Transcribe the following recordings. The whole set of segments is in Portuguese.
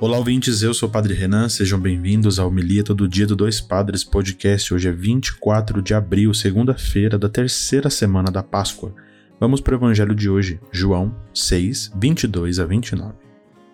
Olá, ouvintes, eu sou o Padre Renan, sejam bem-vindos ao Homilia Todo Dia do Dois Padres Podcast. Hoje é 24 de abril, segunda-feira da terceira semana da Páscoa. Vamos para o Evangelho de hoje, João 6, 22 a 29.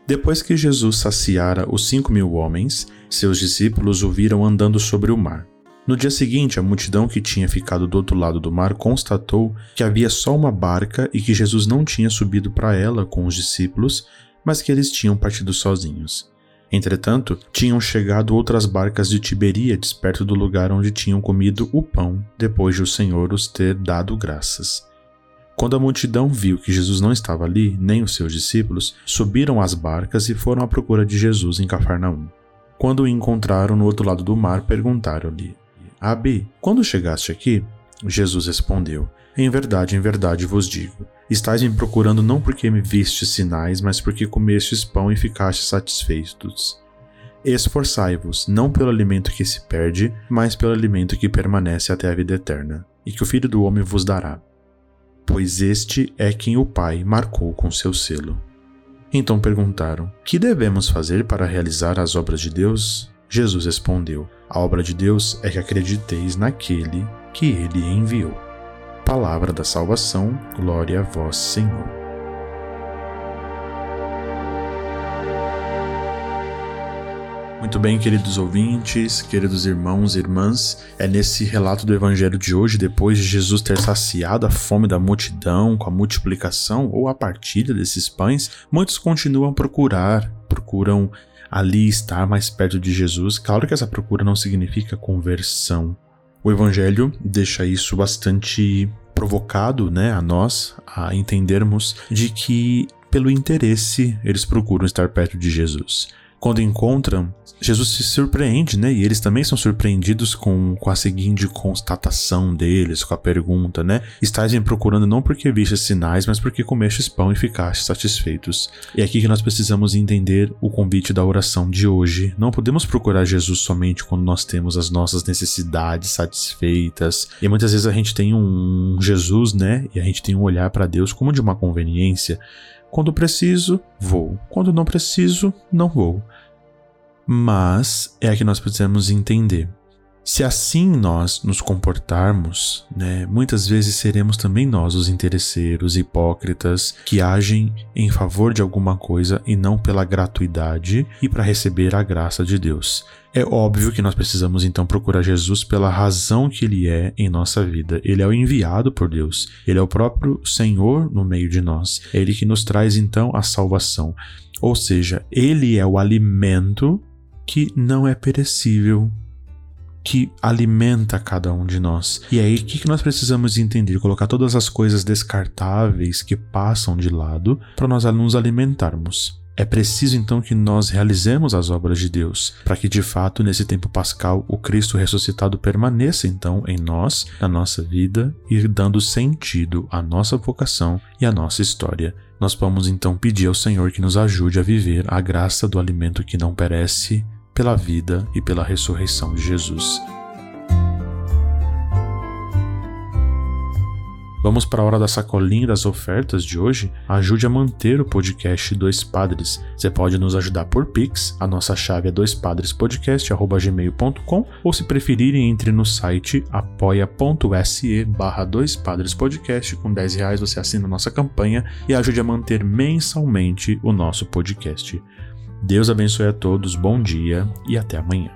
Depois que Jesus saciara os cinco mil homens, seus discípulos o viram andando sobre o mar. No dia seguinte, a multidão que tinha ficado do outro lado do mar constatou que havia só uma barca e que Jesus não tinha subido para ela com os discípulos, mas que eles tinham partido sozinhos. Entretanto, tinham chegado outras barcas de Tiberíades perto do lugar onde tinham comido o pão, depois de o Senhor os ter dado graças. Quando a multidão viu que Jesus não estava ali, nem os seus discípulos, subiram às barcas e foram à procura de Jesus em Cafarnaum. Quando o encontraram no outro lado do mar, perguntaram-lhe: Abi, quando chegaste aqui? Jesus respondeu: Em verdade, em verdade vos digo Estais me procurando não porque me vistes sinais, mas porque comestes pão e ficastes satisfeitos. Esforçai-vos, não pelo alimento que se perde, mas pelo alimento que permanece até a vida eterna, e que o Filho do Homem vos dará. Pois este é quem o Pai marcou com seu selo. Então perguntaram: Que devemos fazer para realizar as obras de Deus? Jesus respondeu: A obra de Deus é que acrediteis naquele que ele enviou. Palavra da salvação, glória a vós, Senhor. Muito bem, queridos ouvintes, queridos irmãos e irmãs, é nesse relato do Evangelho de hoje, depois de Jesus ter saciado a fome da multidão com a multiplicação ou a partilha desses pães, muitos continuam a procurar, procuram ali estar mais perto de Jesus. Claro que essa procura não significa conversão, o Evangelho deixa isso bastante provocado, né, a nós a entendermos de que pelo interesse eles procuram estar perto de Jesus quando encontram, Jesus se surpreende, né? E eles também são surpreendidos com, com a seguinte constatação deles, com a pergunta, né? Estais me procurando não porque vistes sinais, mas porque comestes pão e ficaste satisfeitos. E é aqui que nós precisamos entender o convite da oração de hoje. Não podemos procurar Jesus somente quando nós temos as nossas necessidades satisfeitas. E muitas vezes a gente tem um Jesus, né? E a gente tem um olhar para Deus como de uma conveniência. Quando preciso, vou. Quando não preciso, não vou. Mas é que nós precisamos entender. Se assim nós nos comportarmos, né, muitas vezes seremos também nós os interesseiros hipócritas que agem em favor de alguma coisa e não pela gratuidade e para receber a graça de Deus. É óbvio que nós precisamos então procurar Jesus pela razão que ele é em nossa vida. Ele é o enviado por Deus, ele é o próprio Senhor no meio de nós. É ele que nos traz então a salvação. Ou seja, ele é o alimento que não é perecível, que alimenta cada um de nós. E aí, o que nós precisamos entender? Colocar todas as coisas descartáveis que passam de lado para nós nos alimentarmos. É preciso então que nós realizemos as obras de Deus, para que de fato nesse tempo pascal o Cristo ressuscitado permaneça então em nós, na nossa vida e dando sentido à nossa vocação e à nossa história. Nós vamos então pedir ao Senhor que nos ajude a viver a graça do alimento que não perece pela vida e pela ressurreição de Jesus. Vamos para a hora da sacolinha das ofertas de hoje? Ajude a manter o podcast Dois Padres. Você pode nos ajudar por Pix, a nossa chave é doispadrespodcast.gmail.com ou se preferirem, entre no site apoia.se barra. Com 10 reais você assina a nossa campanha e ajude a manter mensalmente o nosso podcast. Deus abençoe a todos, bom dia e até amanhã.